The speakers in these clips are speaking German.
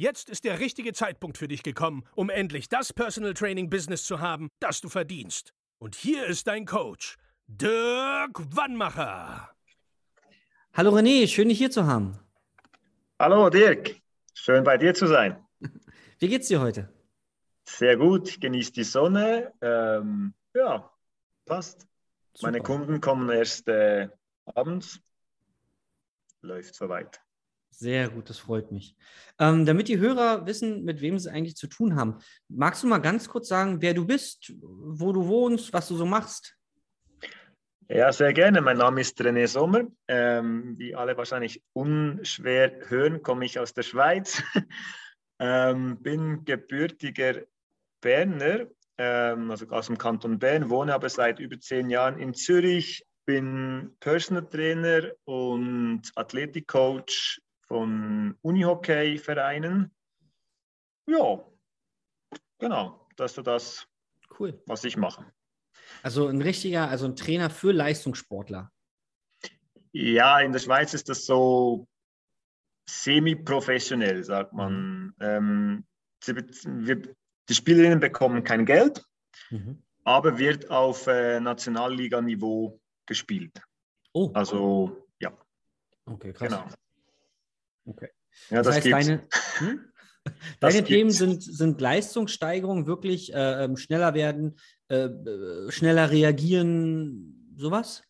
Jetzt ist der richtige Zeitpunkt für dich gekommen, um endlich das Personal Training Business zu haben, das du verdienst. Und hier ist dein Coach, Dirk Wannmacher. Hallo René, schön dich hier zu haben. Hallo Dirk, schön bei dir zu sein. Wie geht's dir heute? Sehr gut, genießt die Sonne. Ähm, ja, passt. Super. Meine Kunden kommen erst äh, abends. Läuft soweit. Sehr gut, das freut mich. Ähm, damit die Hörer wissen, mit wem sie eigentlich zu tun haben, magst du mal ganz kurz sagen, wer du bist, wo du wohnst, was du so machst? Ja, sehr gerne. Mein Name ist René Sommer. Ähm, wie alle wahrscheinlich unschwer hören, komme ich aus der Schweiz. ähm, bin gebürtiger Berner, ähm, also aus dem Kanton Bern, wohne aber seit über zehn Jahren in Zürich, bin Personal Trainer und Athletikcoach von Unihockey-Vereinen. Ja, genau, das ist das, cool. was ich mache. Also ein richtiger, also ein Trainer für Leistungssportler. Ja, in der Schweiz ist das so semi-professionell, sagt man. Ähm, wir, die Spielerinnen bekommen kein Geld, mhm. aber wird auf äh, Nationalliga-Niveau gespielt. Oh. Also, ja. Okay, krass. Genau. Okay. Ja, das, das heißt, gibt's. deine, hm? deine Themen sind, sind Leistungssteigerung, wirklich äh, ähm, schneller werden, äh, äh, schneller reagieren, sowas?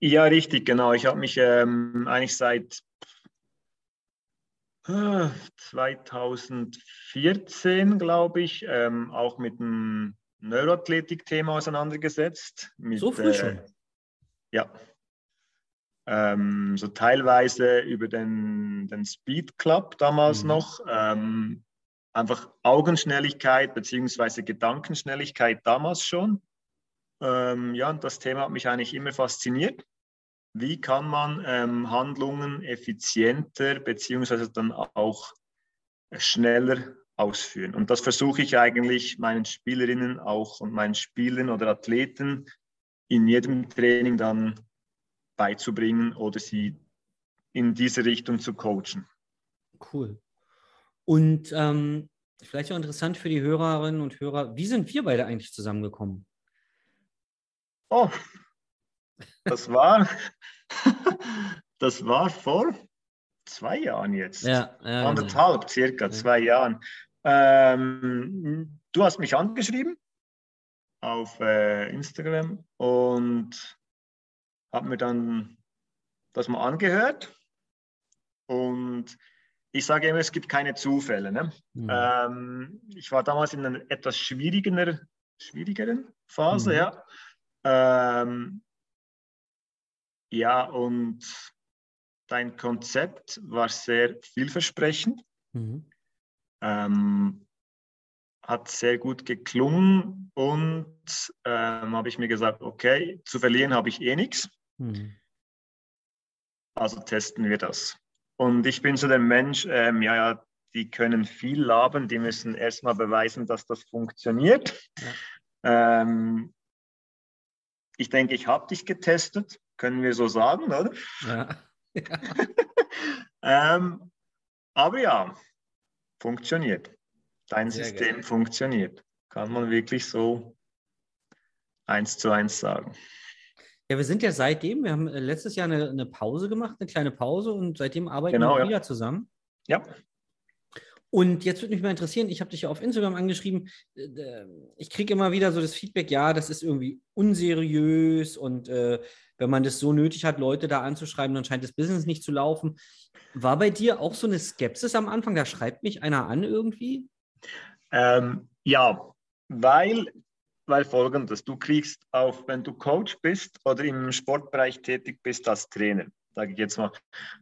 Ja, richtig, genau. Ich habe mich ähm, eigentlich seit 2014, äh, glaube ich, ähm, auch mit dem Neuroathletik-Thema auseinandergesetzt. Mit, so früh schon? Äh, ja, ähm, so teilweise über den, den Speed Club damals mhm. noch. Ähm, einfach Augenschnelligkeit bzw. Gedankenschnelligkeit damals schon. Ähm, ja, und das Thema hat mich eigentlich immer fasziniert. Wie kann man ähm, Handlungen effizienter bzw. dann auch schneller ausführen? Und das versuche ich eigentlich meinen Spielerinnen auch und meinen Spielern oder Athleten in jedem Training dann beizubringen oder sie in diese Richtung zu coachen. Cool. Und ähm, vielleicht auch interessant für die Hörerinnen und Hörer, wie sind wir beide eigentlich zusammengekommen? Oh, das war, das war vor zwei Jahren jetzt. Ja, ja Anderthalb, genau. circa zwei Jahren. Ähm, du hast mich angeschrieben auf äh, Instagram und habe mir dann das mal angehört und ich sage immer, es gibt keine Zufälle. Ne? Mhm. Ähm, ich war damals in einer etwas schwierigeren, schwierigeren Phase, mhm. ja. Ähm, ja, und dein Konzept war sehr vielversprechend. Mhm. Ähm, hat sehr gut geklungen und ähm, habe ich mir gesagt, okay, zu verlieren habe ich eh nichts. Mhm. Also testen wir das. Und ich bin so der Mensch, ähm, ja, ja, die können viel labern, die müssen erstmal beweisen, dass das funktioniert. Ja. Ähm, ich denke, ich habe dich getestet, können wir so sagen, oder? Ja. ähm, aber ja, funktioniert dein Sehr System geil. funktioniert. Kann man wirklich so eins zu eins sagen. Ja, wir sind ja seitdem, wir haben äh, letztes Jahr eine, eine Pause gemacht, eine kleine Pause und seitdem arbeiten genau, wir ja. wieder zusammen. Ja. Und jetzt würde mich mal interessieren, ich habe dich ja auf Instagram angeschrieben, äh, ich kriege immer wieder so das Feedback, ja, das ist irgendwie unseriös und äh, wenn man das so nötig hat, Leute da anzuschreiben, dann scheint das Business nicht zu laufen. War bei dir auch so eine Skepsis am Anfang? Da schreibt mich einer an irgendwie? Ähm, ja, weil, weil folgendes, du kriegst auf, wenn du Coach bist oder im Sportbereich tätig bist als Trainer, sage ich jetzt mal,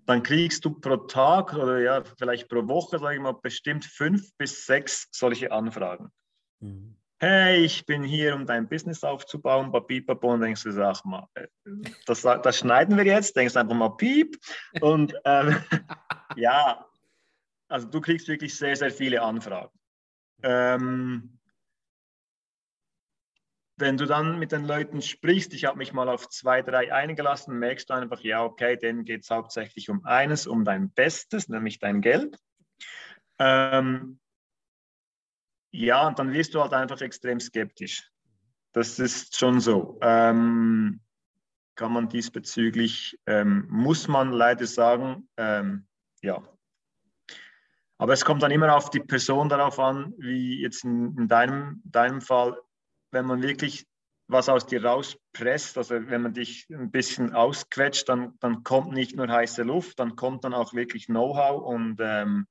dann kriegst du pro Tag oder ja, vielleicht pro Woche, sage ich mal, bestimmt fünf bis sechs solche Anfragen. Mhm. Hey, ich bin hier, um dein Business aufzubauen, papipapo, und denkst du, sag mal, äh, das, das schneiden wir jetzt, denkst einfach mal piep. Und ähm, ja, also du kriegst wirklich sehr, sehr viele Anfragen. Ähm, wenn du dann mit den Leuten sprichst, ich habe mich mal auf zwei, drei eingelassen, merkst du einfach, ja, okay, denen geht es hauptsächlich um eines, um dein Bestes, nämlich dein Geld. Ähm, ja, und dann wirst du halt einfach extrem skeptisch. Das ist schon so. Ähm, kann man diesbezüglich, ähm, muss man leider sagen, ähm, ja. Aber es kommt dann immer auf die Person darauf an, wie jetzt in, in deinem, deinem Fall, wenn man wirklich was aus dir rauspresst, also wenn man dich ein bisschen ausquetscht, dann, dann kommt nicht nur heiße Luft, dann kommt dann auch wirklich Know-how und ähm,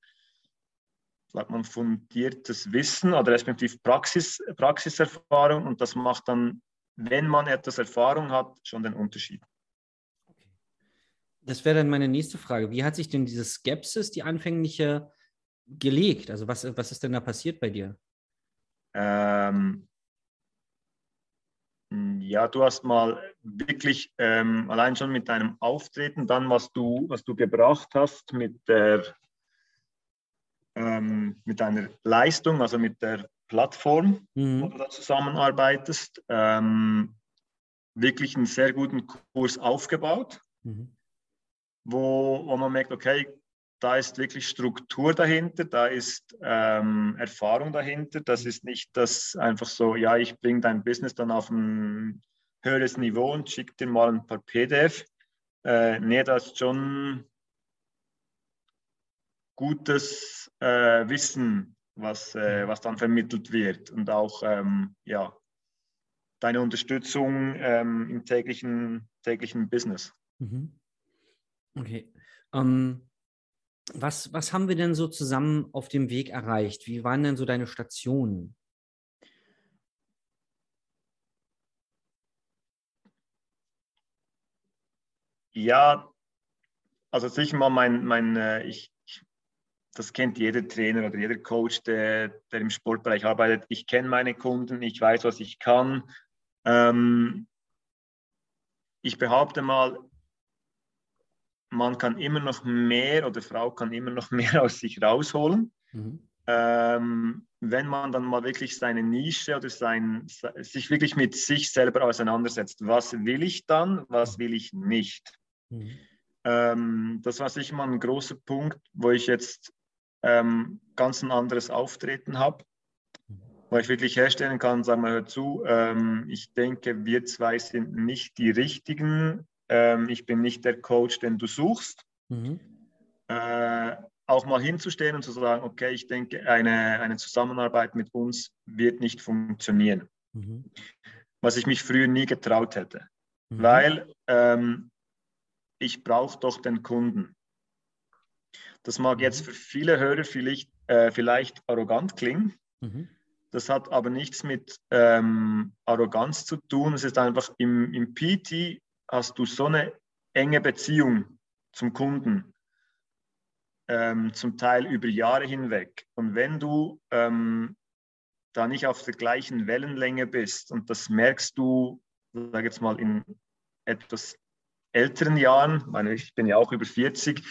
sagt man fundiertes Wissen oder respektive Praxis, Praxiserfahrung und das macht dann, wenn man etwas Erfahrung hat, schon den Unterschied. Das wäre dann meine nächste Frage. Wie hat sich denn diese Skepsis, die anfängliche, gelegt? Also was, was ist denn da passiert bei dir? Ähm, ja, du hast mal wirklich ähm, allein schon mit deinem Auftreten, dann was du, was du gebracht hast mit der ähm, mit deiner Leistung, also mit der Plattform, mhm. wo du da zusammenarbeitest, ähm, wirklich einen sehr guten Kurs aufgebaut, mhm. wo, wo man merkt, okay, da ist wirklich Struktur dahinter, da ist ähm, Erfahrung dahinter. Das ist nicht das einfach so, ja, ich bringe dein Business dann auf ein höheres Niveau und schicke dir mal ein paar PDF. Äh, nee, das ist schon gutes äh, Wissen, was, äh, was dann vermittelt wird und auch ähm, ja, deine Unterstützung ähm, im täglichen, täglichen Business. Mhm. Okay. Um, ähm, was, was haben wir denn so zusammen auf dem Weg erreicht? Wie waren denn so deine Stationen? Ja, also sicher mal mein, mein äh, ich, das kennt jeder Trainer oder jeder Coach, der, der im Sportbereich arbeitet. Ich kenne meine Kunden, ich weiß, was ich kann. Ähm, ich behaupte mal, man kann immer noch mehr oder Frau kann immer noch mehr aus sich rausholen. Mhm. Ähm, wenn man dann mal wirklich seine Nische oder sein, sich wirklich mit sich selber auseinandersetzt. Was will ich dann, was will ich nicht? Mhm. Ähm, das war sicher mal ein großer Punkt, wo ich jetzt ähm, ganz ein anderes Auftreten habe, wo ich wirklich herstellen kann, sagen wir, hör zu, ähm, ich denke, wir zwei sind nicht die Richtigen, ähm, ich bin nicht der Coach, den du suchst. Mhm. Äh, auch mal hinzustehen und zu sagen, okay, ich denke, eine, eine Zusammenarbeit mit uns wird nicht funktionieren. Mhm. Was ich mich früher nie getraut hätte. Mhm. Weil ähm, ich brauche doch den Kunden. Das mag jetzt mhm. für viele Hörer vielleicht, äh, vielleicht arrogant klingen. Mhm. Das hat aber nichts mit ähm, Arroganz zu tun. Es ist einfach im, im PT hast du so eine enge Beziehung zum Kunden, ähm, zum Teil über Jahre hinweg. Und wenn du ähm, da nicht auf der gleichen Wellenlänge bist, und das merkst du, sage jetzt mal, in etwas älteren Jahren, meine, ich bin ja auch über 40,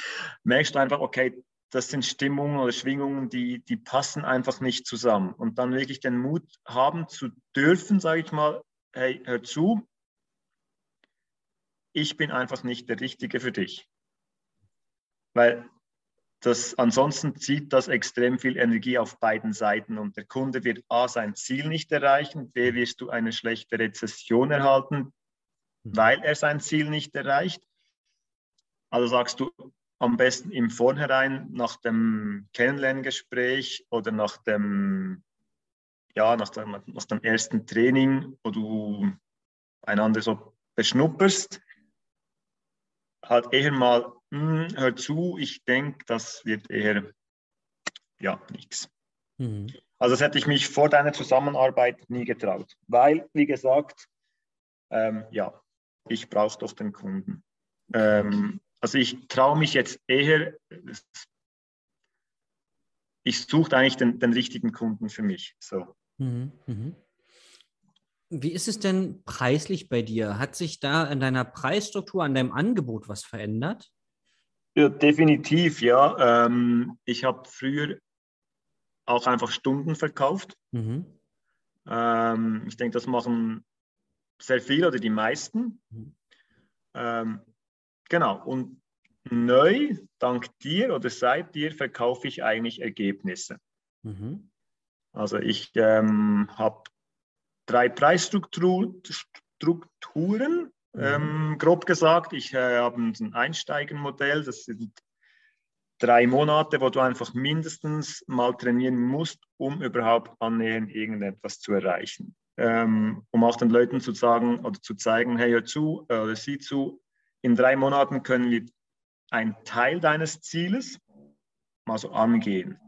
merkst du einfach, okay, das sind Stimmungen oder Schwingungen, die, die passen einfach nicht zusammen. Und dann wirklich den Mut haben zu dürfen, sage ich mal, hey, hör zu, ich bin einfach nicht der Richtige für dich. Weil das, ansonsten zieht das extrem viel Energie auf beiden Seiten und der Kunde wird A sein Ziel nicht erreichen, B wirst du eine schlechte Rezession erhalten, Mhm. weil er sein Ziel nicht erreicht. Also sagst du am besten im Vornherein nach dem Kennenlerngespräch oder nach dem, ja, nach dem, nach dem ersten Training, wo du einander so beschnupperst, halt eher mal, hm, hör zu, ich denke, das wird eher, ja, nichts. Mhm. Also das hätte ich mich vor deiner Zusammenarbeit nie getraut, weil, wie gesagt, ähm, ja, ich brauche doch den Kunden. Ähm, also ich traue mich jetzt eher, ich suche eigentlich den, den, richtigen Kunden für mich. So. Mhm, mhm. Wie ist es denn preislich bei dir? Hat sich da in deiner Preisstruktur, an deinem Angebot was verändert? Ja, definitiv, ja. Ähm, ich habe früher auch einfach Stunden verkauft. Mhm. Ähm, ich denke, das machen sehr viele oder die meisten. Mhm. Ähm, genau, und neu, dank dir oder seit dir, verkaufe ich eigentlich Ergebnisse. Mhm. Also ich ähm, habe drei Preisstrukturen, mhm. ähm, grob gesagt. Ich äh, habe ein Einsteigenmodell, das sind drei Monate, wo du einfach mindestens mal trainieren musst, um überhaupt annähernd irgendetwas zu erreichen. Ähm, um auch den Leuten zu sagen oder zu zeigen, hey, hör zu äh, oder sieh zu, in drei Monaten können wir einen Teil deines Zieles mal so angehen.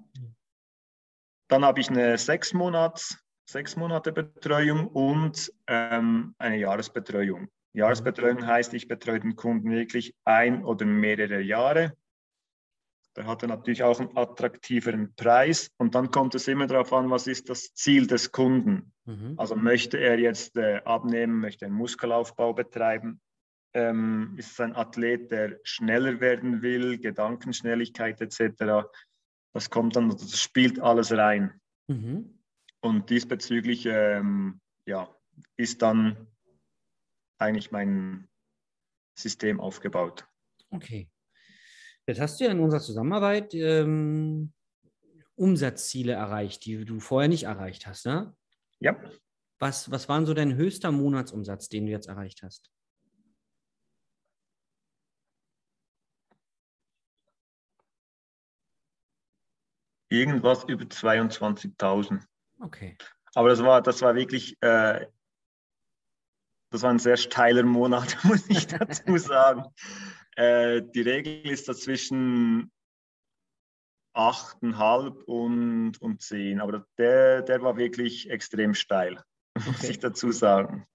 Dann habe ich eine sechs, Monats, sechs Monate Betreuung und ähm, eine Jahresbetreuung. Jahresbetreuung heißt, ich betreue den Kunden wirklich ein oder mehrere Jahre der hat natürlich auch einen attraktiveren Preis. Und dann kommt es immer darauf an, was ist das Ziel des Kunden. Mhm. Also möchte er jetzt äh, abnehmen, möchte einen Muskelaufbau betreiben, ähm, ist es ein Athlet, der schneller werden will, Gedankenschnelligkeit etc. Das kommt dann, das spielt alles rein. Mhm. Und diesbezüglich ähm, ja, ist dann eigentlich mein System aufgebaut. Okay. Jetzt hast du ja in unserer Zusammenarbeit ähm, Umsatzziele erreicht, die du vorher nicht erreicht hast, ne? Ja. Was, was war so dein höchster Monatsumsatz, den du jetzt erreicht hast? Irgendwas über 22.000. Okay. Aber das war, das war wirklich, äh, das war ein sehr steiler Monat, muss ich dazu sagen. Äh, die Regel ist dazwischen 8,5 und, und 10. Aber der, der war wirklich extrem steil, okay. muss ich dazu sagen.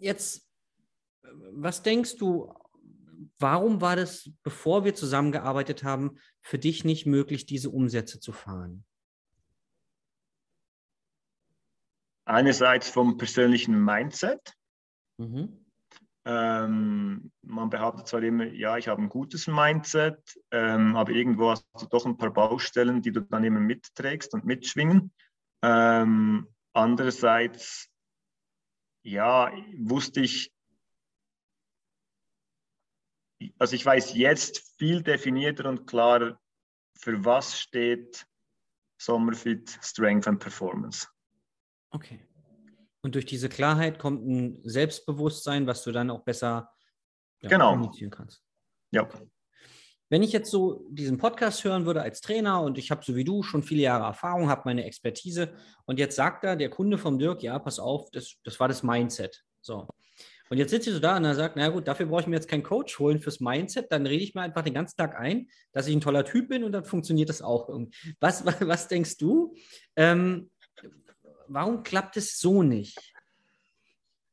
Jetzt, was denkst du, warum war das, bevor wir zusammengearbeitet haben, für dich nicht möglich, diese Umsätze zu fahren? Einerseits vom persönlichen Mindset. Mhm. Ähm, man behauptet zwar immer, ja, ich habe ein gutes Mindset, ähm, aber irgendwo hast du doch ein paar Baustellen, die du dann immer mitträgst und mitschwingen. Ähm, andererseits, ja, wusste ich, also ich weiß jetzt viel definierter und klarer, für was steht Sommerfit Strength and Performance. Okay. Und durch diese Klarheit kommt ein Selbstbewusstsein, was du dann auch besser ja, genau. kommunizieren kannst. Ja. Wenn ich jetzt so diesen Podcast hören würde als Trainer und ich habe so wie du schon viele Jahre Erfahrung, habe meine Expertise und jetzt sagt da der Kunde vom Dirk, ja, pass auf, das, das war das Mindset. So. Und jetzt sitzt du so da und er sagt, na gut, dafür brauche ich mir jetzt keinen Coach holen fürs Mindset, dann rede ich mir einfach den ganzen Tag ein, dass ich ein toller Typ bin und dann funktioniert das auch irgendwie. Was, was, was denkst du? Ähm, warum klappt es so nicht?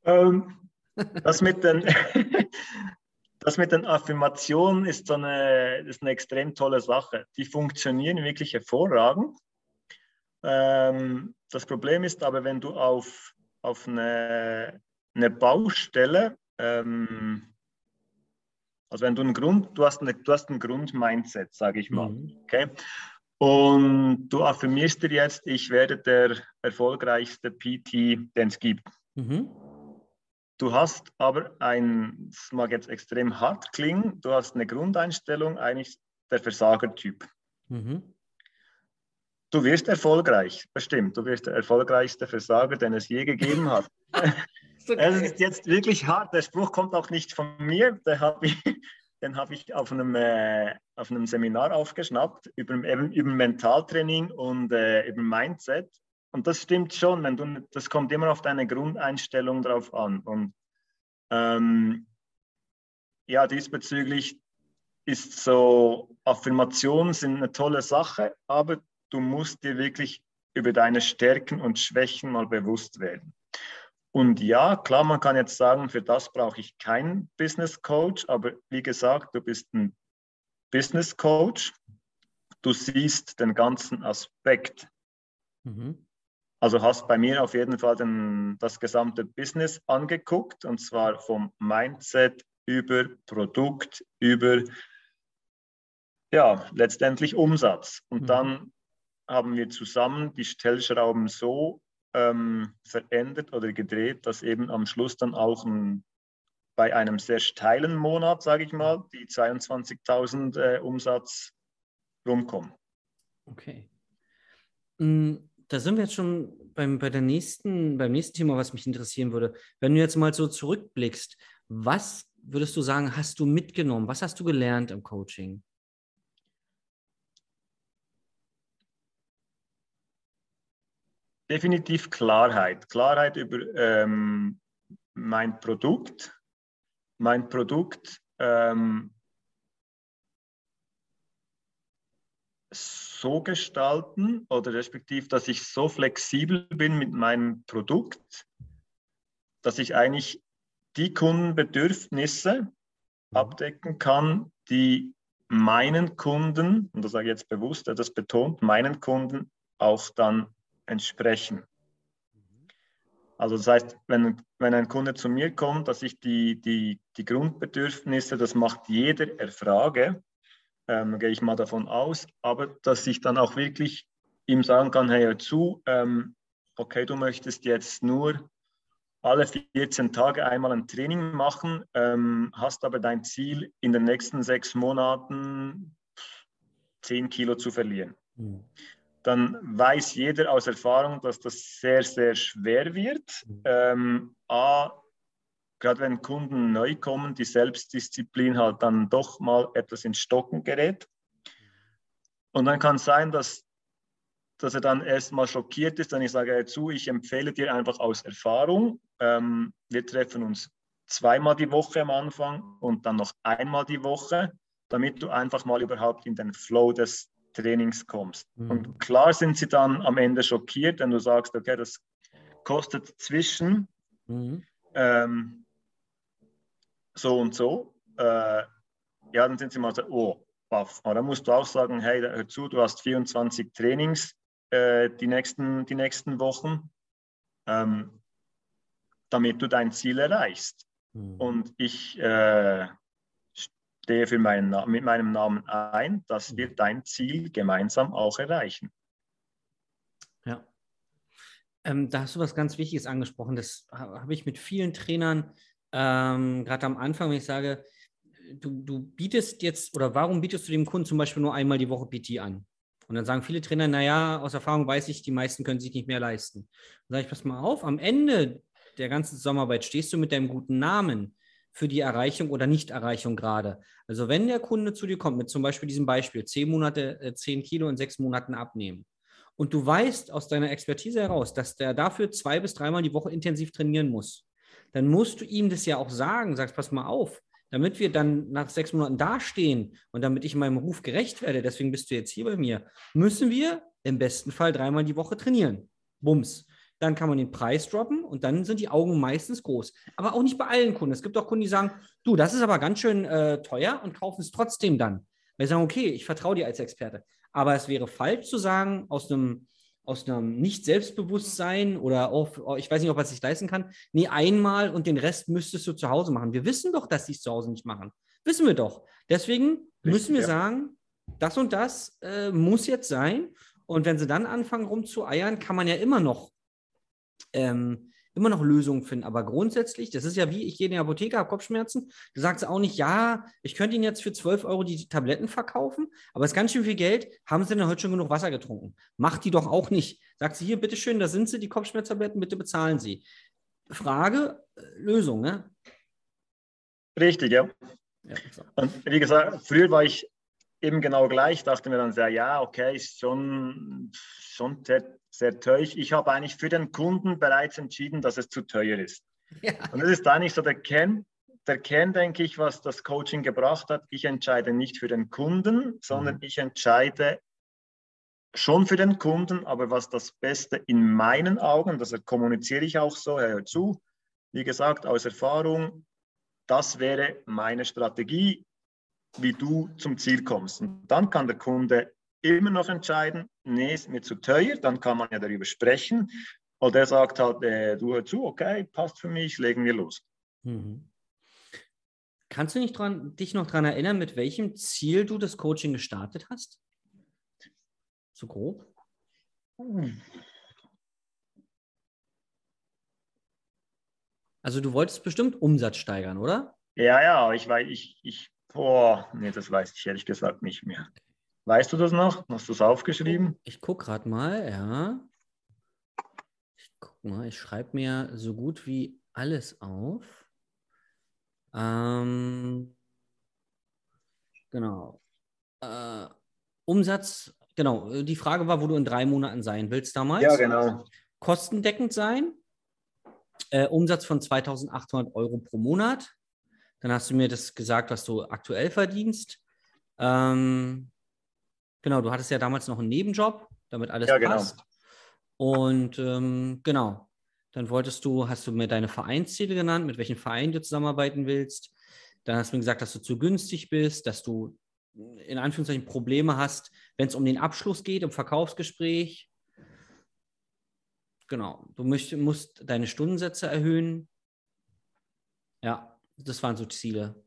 Ähm, das, mit den, das mit den Affirmationen ist, so eine, ist eine extrem tolle Sache. Die funktionieren wirklich hervorragend. Ähm, das Problem ist aber, wenn du auf, auf eine, eine Baustelle, ähm, also wenn du einen Grund, du hast, eine, du hast ein Grundmindset, sage ich mal, mhm. okay? Und du affirmierst dir jetzt, ich werde der erfolgreichste PT, den es gibt. Mhm. Du hast aber ein, das mag jetzt extrem hart klingen, du hast eine Grundeinstellung, eigentlich der Versagertyp. Mhm. Du wirst erfolgreich, bestimmt. Du wirst der erfolgreichste Versager, den es je gegeben hat. okay. Es ist jetzt wirklich hart. Der Spruch kommt auch nicht von mir. Den habe ich, den hab ich auf, einem, äh, auf einem Seminar aufgeschnappt über, über Mentaltraining und äh, über Mindset. Und das stimmt schon, wenn du, das kommt immer auf deine Grundeinstellung drauf an. Und ähm, ja, diesbezüglich ist so, Affirmationen sind eine tolle Sache, aber du musst dir wirklich über deine Stärken und Schwächen mal bewusst werden. Und ja, klar, man kann jetzt sagen, für das brauche ich keinen Business Coach, aber wie gesagt, du bist ein Business Coach. Du siehst den ganzen Aspekt. Mhm. Also hast bei mir auf jeden Fall den, das gesamte Business angeguckt und zwar vom Mindset über Produkt, über ja, letztendlich Umsatz. Und mhm. dann haben wir zusammen die Stellschrauben so ähm, verändert oder gedreht, dass eben am Schluss dann auch ein, bei einem sehr steilen Monat, sage ich mal, die 22.000 äh, Umsatz rumkommen. Okay. Mm, da sind wir jetzt schon beim, bei der nächsten, beim nächsten Thema, was mich interessieren würde. Wenn du jetzt mal so zurückblickst, was würdest du sagen, hast du mitgenommen? Was hast du gelernt im Coaching? Definitiv Klarheit. Klarheit über ähm, mein Produkt. Mein Produkt ähm, so gestalten oder respektive, dass ich so flexibel bin mit meinem Produkt, dass ich eigentlich die Kundenbedürfnisse abdecken kann, die meinen Kunden, und das sage ich jetzt bewusst, das betont, meinen Kunden auch dann entsprechen. Also das heißt, wenn, wenn ein Kunde zu mir kommt, dass ich die, die, die Grundbedürfnisse, das macht jeder erfrage, ähm, gehe ich mal davon aus, aber dass ich dann auch wirklich ihm sagen kann, hey, hör zu, ähm, okay, du möchtest jetzt nur alle 14 Tage einmal ein Training machen, ähm, hast aber dein Ziel, in den nächsten sechs Monaten 10 Kilo zu verlieren. Mhm dann weiß jeder aus Erfahrung, dass das sehr, sehr schwer wird. Mhm. Ähm, A, gerade wenn Kunden neu kommen, die Selbstdisziplin halt dann doch mal etwas ins Stocken gerät. Und dann kann es sein, dass, dass er dann erstmal schockiert ist, dann ich sage zu, ich empfehle dir einfach aus Erfahrung, ähm, wir treffen uns zweimal die Woche am Anfang und dann noch einmal die Woche, damit du einfach mal überhaupt in den Flow des Trainings kommst. Mhm. Und klar sind sie dann am Ende schockiert, wenn du sagst, okay, das kostet zwischen mhm. ähm, so und so. Äh, ja, dann sind sie mal so, oh, baff. Aber dann musst du auch sagen, hey, hör zu, du hast 24 Trainings äh, die, nächsten, die nächsten Wochen, ähm, damit du dein Ziel erreichst. Mhm. Und ich äh, stehe für meinen, mit meinem Namen ein, dass wir dein Ziel gemeinsam auch erreichen. Ja. Ähm, da hast du was ganz Wichtiges angesprochen. Das habe ich mit vielen Trainern, ähm, gerade am Anfang, wenn ich sage, du, du bietest jetzt oder warum bietest du dem Kunden zum Beispiel nur einmal die Woche PT an? Und dann sagen viele Trainer, naja, aus Erfahrung weiß ich, die meisten können sich nicht mehr leisten. Dann sage ich, pass mal auf, am Ende der ganzen Zusammenarbeit stehst du mit deinem guten Namen für die Erreichung oder Nichterreichung gerade. Also wenn der Kunde zu dir kommt mit zum Beispiel diesem Beispiel, zehn Monate, äh, zehn Kilo in sechs Monaten abnehmen und du weißt aus deiner Expertise heraus, dass der dafür zwei bis dreimal die Woche intensiv trainieren muss, dann musst du ihm das ja auch sagen, sagst, pass mal auf, damit wir dann nach sechs Monaten dastehen und damit ich meinem Ruf gerecht werde, deswegen bist du jetzt hier bei mir, müssen wir im besten Fall dreimal die Woche trainieren. Bums dann kann man den Preis droppen und dann sind die Augen meistens groß. Aber auch nicht bei allen Kunden. Es gibt auch Kunden, die sagen, du, das ist aber ganz schön äh, teuer und kaufen es trotzdem dann. Weil sie sagen, okay, ich vertraue dir als Experte. Aber es wäre falsch zu sagen, aus einem, aus einem Nicht-Selbstbewusstsein oder auf, ich weiß nicht, ob man es sich leisten kann, nee, einmal und den Rest müsstest du zu Hause machen. Wir wissen doch, dass sie es zu Hause nicht machen. Wissen wir doch. Deswegen müssen wir ja. sagen, das und das äh, muss jetzt sein. Und wenn sie dann anfangen rumzueiern, kann man ja immer noch ähm, immer noch Lösungen finden. Aber grundsätzlich, das ist ja wie, ich gehe in die Apotheke, habe Kopfschmerzen. Du sagst auch nicht, ja, ich könnte Ihnen jetzt für 12 Euro die Tabletten verkaufen, aber es ist ganz schön viel Geld. Haben Sie denn heute schon genug Wasser getrunken? Macht die doch auch nicht. Sagt sie hier, bitteschön, da sind Sie, die Kopfschmerztabletten, bitte bezahlen Sie. Frage, äh, Lösung, ne? Richtig, ja. ja so. Und wie gesagt, früher war ich eben genau gleich, dachte mir dann sehr, ja, okay, ist schon, schon sehr teuer. Ich habe eigentlich für den Kunden bereits entschieden, dass es zu teuer ist. Ja. Und das ist eigentlich so der Kern, der Kern, denke ich, was das Coaching gebracht hat. Ich entscheide nicht für den Kunden, sondern mhm. ich entscheide schon für den Kunden, aber was das Beste in meinen Augen, das kommuniziere ich auch so, hör zu, wie gesagt, aus Erfahrung, das wäre meine Strategie, wie du zum Ziel kommst. Und dann kann der Kunde immer noch entscheiden, nee, ist mir zu teuer, dann kann man ja darüber sprechen. Oder er sagt halt, äh, du hör zu, okay, passt für mich, legen wir los. Mhm. Kannst du nicht dran, dich noch daran erinnern, mit welchem Ziel du das Coaching gestartet hast? So grob? Also du wolltest bestimmt Umsatz steigern, oder? Ja, ja, ich weiß, ich, ich, boah, nee, das weiß ich ehrlich gesagt nicht mehr. Weißt du das noch? Hast du es aufgeschrieben? Ich gucke gerade mal, ja. Ich guck mal, ich schreibe mir so gut wie alles auf. Ähm, genau. Äh, Umsatz, genau. Die Frage war, wo du in drei Monaten sein willst damals. Ja, genau. Kostendeckend sein. Äh, Umsatz von 2800 Euro pro Monat. Dann hast du mir das gesagt, was du aktuell verdienst. Ähm, Genau, du hattest ja damals noch einen Nebenjob, damit alles ja, genau. passt. Und ähm, genau, dann wolltest du, hast du mir deine Vereinsziele genannt, mit welchen Vereinen du zusammenarbeiten willst. Dann hast du mir gesagt, dass du zu günstig bist, dass du in Anführungszeichen Probleme hast, wenn es um den Abschluss geht, im Verkaufsgespräch. Genau, du möcht, musst deine Stundensätze erhöhen. Ja, das waren so Ziele.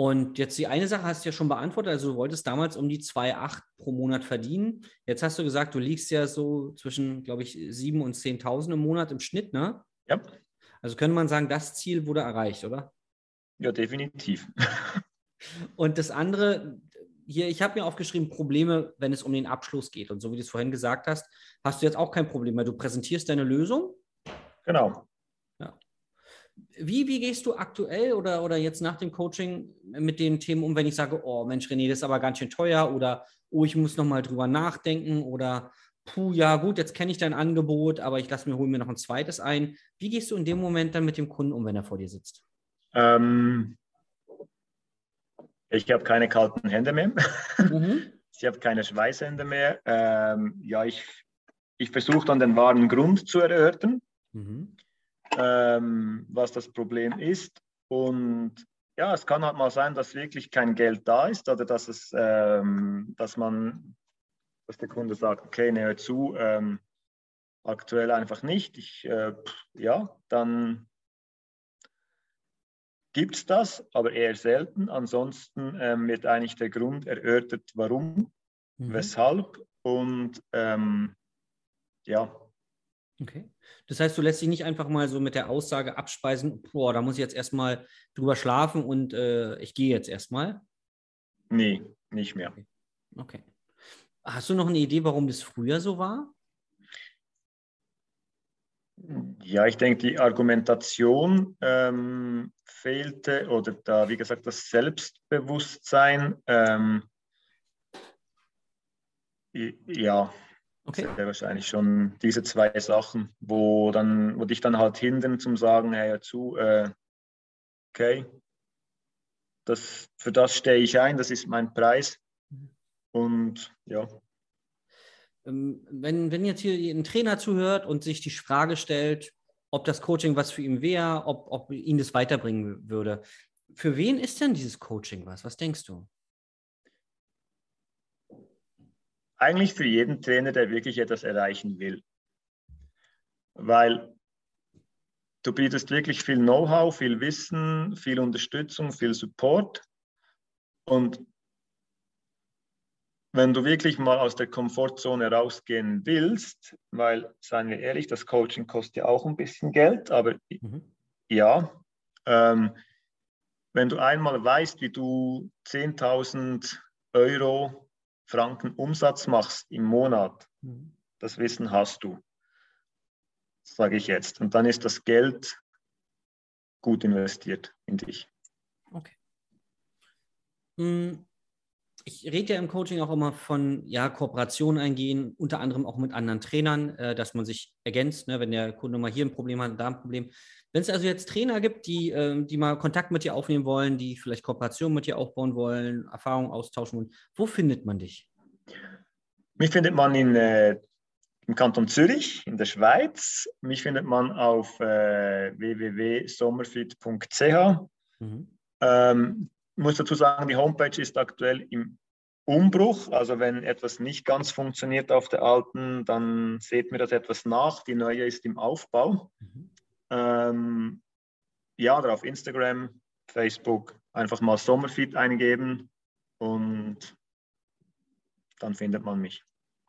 Und jetzt die eine Sache hast du ja schon beantwortet. Also du wolltest damals um die 2,8 pro Monat verdienen. Jetzt hast du gesagt, du liegst ja so zwischen, glaube ich, 7.000 und 10.000 im Monat im Schnitt, ne? Ja. Also könnte man sagen, das Ziel wurde erreicht, oder? Ja, definitiv. und das andere, hier, ich habe mir aufgeschrieben, Probleme, wenn es um den Abschluss geht. Und so wie du es vorhin gesagt hast, hast du jetzt auch kein Problem mehr. Du präsentierst deine Lösung. Genau. Wie, wie gehst du aktuell oder, oder jetzt nach dem Coaching mit den Themen um, wenn ich sage, oh Mensch, René, das ist aber ganz schön teuer oder oh, ich muss nochmal drüber nachdenken oder puh, ja gut, jetzt kenne ich dein Angebot, aber ich lasse mir, hole mir noch ein zweites ein. Wie gehst du in dem Moment dann mit dem Kunden um, wenn er vor dir sitzt? Ähm, ich habe keine kalten Hände mehr. Mhm. ich habe keine Schweißhände mehr. Ähm, ja, ich, ich versuche dann den wahren Grund zu erörtern. Mhm ähm, was das Problem ist. Und ja, es kann halt mal sein, dass wirklich kein Geld da ist oder dass es, ähm, dass man, dass der Kunde sagt, okay, näher zu, ähm, aktuell einfach nicht. Ich, äh, ja, dann gibt es das, aber eher selten. Ansonsten ähm, wird eigentlich der Grund erörtert, warum, mhm. weshalb und ähm, ja, Okay. Das heißt, du lässt dich nicht einfach mal so mit der Aussage abspeisen, boah, da muss ich jetzt erstmal drüber schlafen und äh, ich gehe jetzt erstmal? Nee, nicht mehr. Okay. okay. Hast du noch eine Idee, warum das früher so war? Ja, ich denke, die Argumentation ähm, fehlte oder da, wie gesagt, das Selbstbewusstsein. Ähm, ja, Okay. Das wäre wahrscheinlich schon diese zwei Sachen, wo, dann, wo dich dann halt hindern zum sagen, hey, ja zu, äh, okay, das, für das stehe ich ein, das ist mein Preis. Und ja. Ähm, wenn, wenn jetzt hier ein Trainer zuhört und sich die Frage stellt, ob das Coaching was für ihn wäre, ob, ob ihn das weiterbringen würde. Für wen ist denn dieses Coaching was? Was denkst du? Eigentlich für jeden Trainer, der wirklich etwas erreichen will. Weil du bietest wirklich viel Know-how, viel Wissen, viel Unterstützung, viel Support. Und wenn du wirklich mal aus der Komfortzone rausgehen willst, weil, seien wir ehrlich, das Coaching kostet ja auch ein bisschen Geld, aber mhm. ja, ähm, wenn du einmal weißt, wie du 10.000 Euro Franken Umsatz machst im Monat, mhm. das Wissen hast du, sage ich jetzt. Und dann ist das Geld gut investiert in dich. Okay. Hm, ich rede ja im Coaching auch immer von ja, Kooperation eingehen, unter anderem auch mit anderen Trainern, äh, dass man sich ergänzt, ne, wenn der Kunde mal hier ein Problem hat, da ein Problem. Wenn es also jetzt Trainer gibt, die, äh, die mal Kontakt mit dir aufnehmen wollen, die vielleicht Kooperation mit dir aufbauen wollen, Erfahrungen austauschen wollen, wo findet man dich? Mich findet man in, äh, im Kanton Zürich in der Schweiz. Mich findet man auf äh, www.sommerfit.ch. Mhm. Ähm, muss dazu sagen, die Homepage ist aktuell im Umbruch. Also wenn etwas nicht ganz funktioniert auf der alten, dann seht mir das etwas nach. Die neue ist im Aufbau. Mhm. Ähm, ja, oder auf Instagram, Facebook einfach mal Sommerfeed eingeben und dann findet man mich.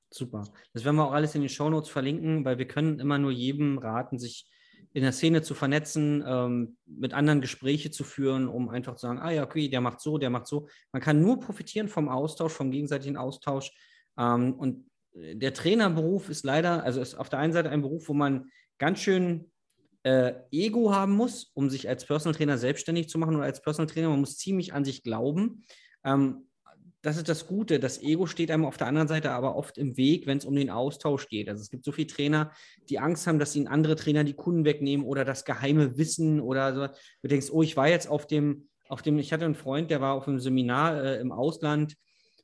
Super. Das werden wir auch alles in den Shownotes verlinken, weil wir können immer nur jedem raten, sich in der Szene zu vernetzen, ähm, mit anderen Gespräche zu führen, um einfach zu sagen, ah ja, okay, der macht so, der macht so. Man kann nur profitieren vom Austausch, vom gegenseitigen Austausch. Ähm, und der Trainerberuf ist leider, also ist auf der einen Seite ein Beruf, wo man ganz schön äh, Ego haben muss, um sich als Personal Trainer selbstständig zu machen oder als Personal Trainer. Man muss ziemlich an sich glauben. Ähm, das ist das Gute. Das Ego steht einem auf der anderen Seite aber oft im Weg, wenn es um den Austausch geht. Also es gibt so viele Trainer, die Angst haben, dass ihnen andere Trainer die Kunden wegnehmen oder das geheime Wissen oder so. Du denkst, oh, ich war jetzt auf dem, auf dem, ich hatte einen Freund, der war auf einem Seminar äh, im Ausland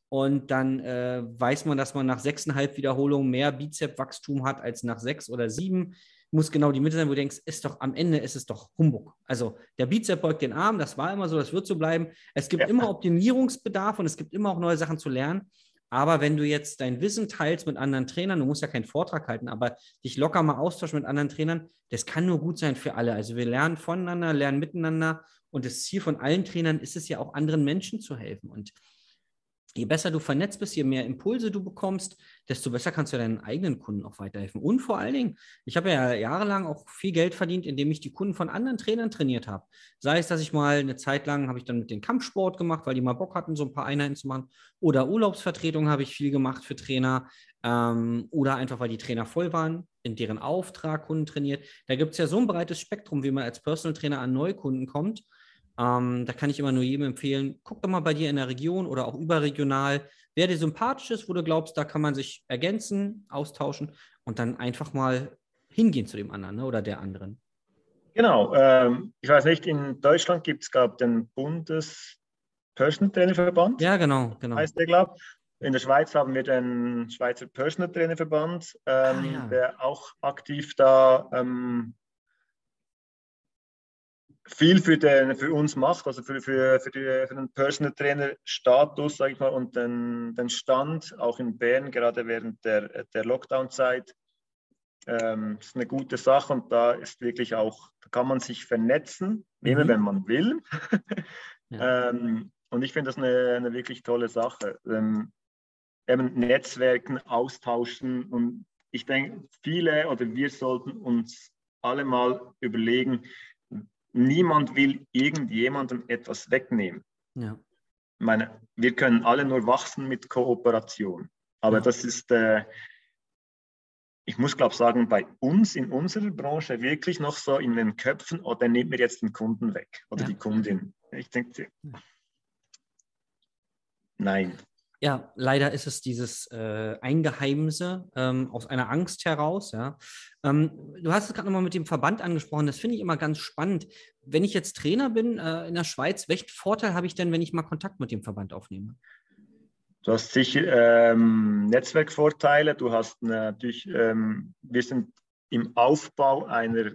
und dann äh, weiß man, dass man nach sechseinhalb Wiederholungen mehr Bizepswachstum hat als nach sechs oder sieben muss genau die Mitte sein, wo du denkst, ist doch am Ende ist es doch Humbug. Also der Bizep beugt den Arm, das war immer so, das wird so bleiben. Es gibt ja. immer Optimierungsbedarf und es gibt immer auch neue Sachen zu lernen. Aber wenn du jetzt dein Wissen teilst mit anderen Trainern, du musst ja keinen Vortrag halten, aber dich locker mal austauschen mit anderen Trainern, das kann nur gut sein für alle. Also wir lernen voneinander, lernen miteinander und das Ziel von allen Trainern ist es ja auch anderen Menschen zu helfen. Und je besser du vernetzt bist, je mehr Impulse du bekommst, desto besser kannst du deinen eigenen Kunden auch weiterhelfen. Und vor allen Dingen, ich habe ja jahrelang auch viel Geld verdient, indem ich die Kunden von anderen Trainern trainiert habe. Sei es, dass ich mal eine Zeit lang habe ich dann mit den Kampfsport gemacht, weil die mal Bock hatten, so ein paar Einheiten zu machen. Oder Urlaubsvertretung habe ich viel gemacht für Trainer. Ähm, oder einfach, weil die Trainer voll waren, in deren Auftrag Kunden trainiert. Da gibt es ja so ein breites Spektrum, wie man als Personal Trainer an Neukunden kommt. Ähm, da kann ich immer nur jedem empfehlen, guck doch mal bei dir in der Region oder auch überregional, wer dir sympathisch ist, wo du glaubst, da kann man sich ergänzen, austauschen und dann einfach mal hingehen zu dem anderen ne, oder der anderen. Genau. Ähm, ich weiß nicht, in Deutschland gibt es, glaube ich, den Bundes Personal Trainer Verband. Ja, genau, genau. Heißt der, glaube In der Schweiz haben wir den Schweizer Personal Trainer Verband, ähm, ah, ja. der auch aktiv da ähm, viel für, den, für uns macht, also für, für, für, die, für den Personal Trainer Status, sage ich mal, und den, den Stand, auch in Bern, gerade während der, der Lockdown-Zeit. Ähm, ist eine gute Sache und da ist wirklich auch, da kann man sich vernetzen, mhm. immer wenn man will. ja. ähm, und ich finde das eine, eine wirklich tolle Sache. Ähm, eben Netzwerken, austauschen und ich denke, viele oder wir sollten uns alle mal überlegen, niemand will irgendjemandem etwas wegnehmen. Ja. Ich meine, wir können alle nur wachsen mit Kooperation. Aber ja. das ist, äh, ich muss glaube sagen, bei uns in unserer Branche wirklich noch so in den Köpfen, oder oh, nimmt mir jetzt den Kunden weg oder ja. die Kundin. Ich denke, nein. Ja, leider ist es dieses äh, Eingeheimse ähm, aus einer Angst heraus. Ja. Ähm, du hast es gerade nochmal mit dem Verband angesprochen. Das finde ich immer ganz spannend. Wenn ich jetzt Trainer bin äh, in der Schweiz, welchen Vorteil habe ich denn, wenn ich mal Kontakt mit dem Verband aufnehme? Du hast sicher ähm, Netzwerkvorteile. Du hast natürlich, ähm, wir sind im Aufbau einer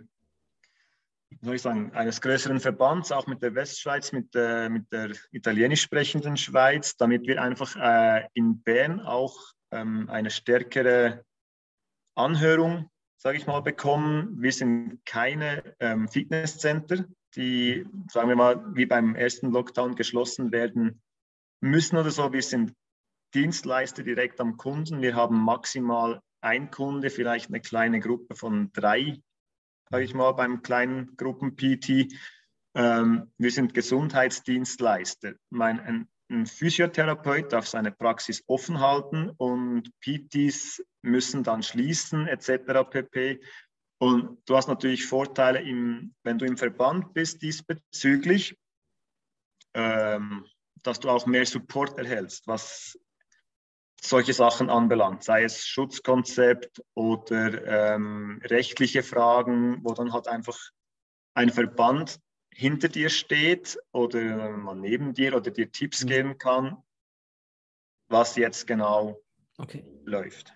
soll ich sagen, eines größeren Verbands, auch mit der Westschweiz, mit, äh, mit der italienisch sprechenden Schweiz, damit wir einfach äh, in Bern auch ähm, eine stärkere Anhörung, sage ich mal, bekommen. Wir sind keine ähm, Fitnesscenter, die, sagen wir mal, wie beim ersten Lockdown geschlossen werden müssen oder so. Wir sind Dienstleister direkt am Kunden. Wir haben maximal ein Kunde, vielleicht eine kleine Gruppe von drei sage ich mal, beim kleinen Gruppen-PT. Ähm, wir sind Gesundheitsdienstleister. Mein, ein, ein Physiotherapeut darf seine Praxis offen halten und PTs müssen dann schließen etc. pp. Und du hast natürlich Vorteile, im, wenn du im Verband bist diesbezüglich, ähm, dass du auch mehr Support erhältst, was solche Sachen anbelangt, sei es Schutzkonzept oder ähm, rechtliche Fragen, wo dann halt einfach ein Verband hinter dir steht oder man neben dir oder dir Tipps mhm. geben kann, was jetzt genau okay. läuft.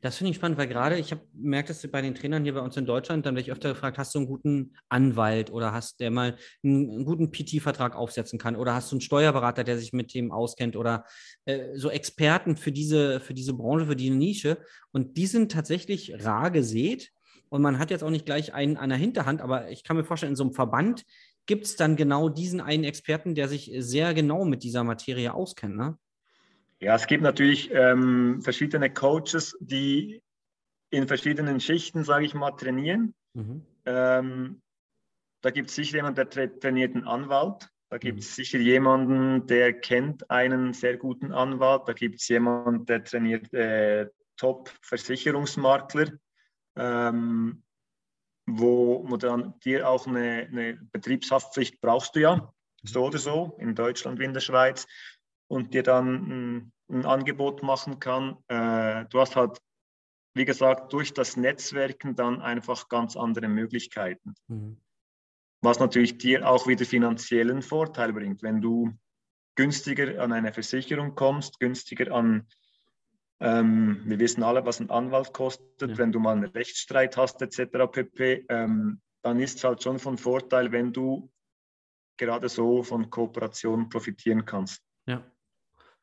Das finde ich spannend, weil gerade ich habe merkt, dass bei den Trainern hier bei uns in Deutschland, dann werde ich öfter gefragt, hast du einen guten Anwalt oder hast der mal einen, einen guten PT-Vertrag aufsetzen kann oder hast du einen Steuerberater, der sich mit dem auskennt oder äh, so Experten für diese, für diese Branche, für diese Nische. Und die sind tatsächlich rar gesät. Und man hat jetzt auch nicht gleich einen an der Hinterhand, aber ich kann mir vorstellen, in so einem Verband gibt es dann genau diesen einen Experten, der sich sehr genau mit dieser Materie auskennt. Ne? Ja, es gibt natürlich ähm, verschiedene Coaches, die in verschiedenen Schichten, sage ich mal, trainieren. Mhm. Ähm, da gibt es sicher jemanden, der trainiert einen Anwalt. Da gibt es mhm. sicher jemanden, der kennt einen sehr guten Anwalt. Da gibt es jemanden, der trainiert äh, Top-Versicherungsmakler, ähm, wo, wo dann dir auch eine, eine Betriebshaftpflicht brauchst du ja, so oder so, in Deutschland wie in der Schweiz und dir dann ein, Angebot machen kann. Äh, du hast halt, wie gesagt, durch das Netzwerken dann einfach ganz andere Möglichkeiten. Mhm. Was natürlich dir auch wieder finanziellen Vorteil bringt, wenn du günstiger an eine Versicherung kommst, günstiger an, ähm, wir wissen alle, was ein Anwalt kostet, ja. wenn du mal einen Rechtsstreit hast etc. pp., ähm, dann ist es halt schon von Vorteil, wenn du gerade so von Kooperation profitieren kannst.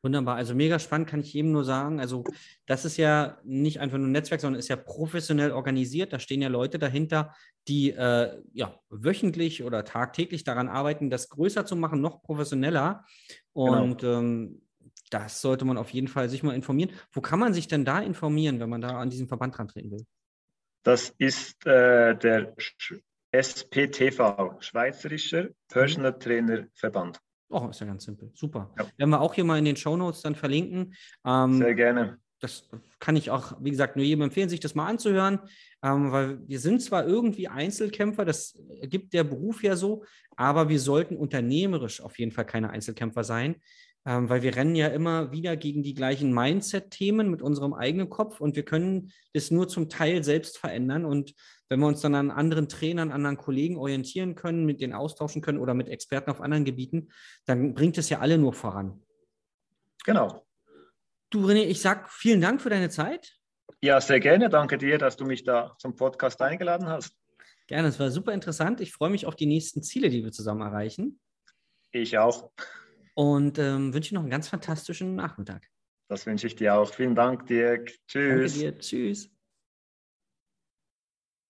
Wunderbar, also mega spannend, kann ich jedem nur sagen. Also, das ist ja nicht einfach nur ein Netzwerk, sondern ist ja professionell organisiert. Da stehen ja Leute dahinter, die äh, ja wöchentlich oder tagtäglich daran arbeiten, das größer zu machen, noch professioneller. Und genau. ähm, das sollte man auf jeden Fall sich mal informieren. Wo kann man sich denn da informieren, wenn man da an diesem Verband dran treten will? Das ist äh, der SPTV, Schweizerischer Personal Trainer Verband. Oh, ist ja ganz simpel. Super. Ja. Werden wir auch hier mal in den Show Notes dann verlinken. Ähm, Sehr gerne. Das kann ich auch, wie gesagt, nur jedem empfehlen, sich das mal anzuhören, ähm, weil wir sind zwar irgendwie Einzelkämpfer, das gibt der Beruf ja so, aber wir sollten unternehmerisch auf jeden Fall keine Einzelkämpfer sein, ähm, weil wir rennen ja immer wieder gegen die gleichen Mindset-Themen mit unserem eigenen Kopf und wir können das nur zum Teil selbst verändern. Und wenn wir uns dann an anderen Trainern, anderen Kollegen orientieren können, mit denen austauschen können oder mit Experten auf anderen Gebieten, dann bringt es ja alle nur voran. Genau. Du, René, ich sage vielen Dank für deine Zeit. Ja, sehr gerne. Danke dir, dass du mich da zum Podcast eingeladen hast. Gerne, es war super interessant. Ich freue mich auf die nächsten Ziele, die wir zusammen erreichen. Ich auch und ähm, wünsche noch einen ganz fantastischen Nachmittag. Das wünsche ich dir auch. Vielen Dank, Dirk. Tschüss. Danke dir. Tschüss.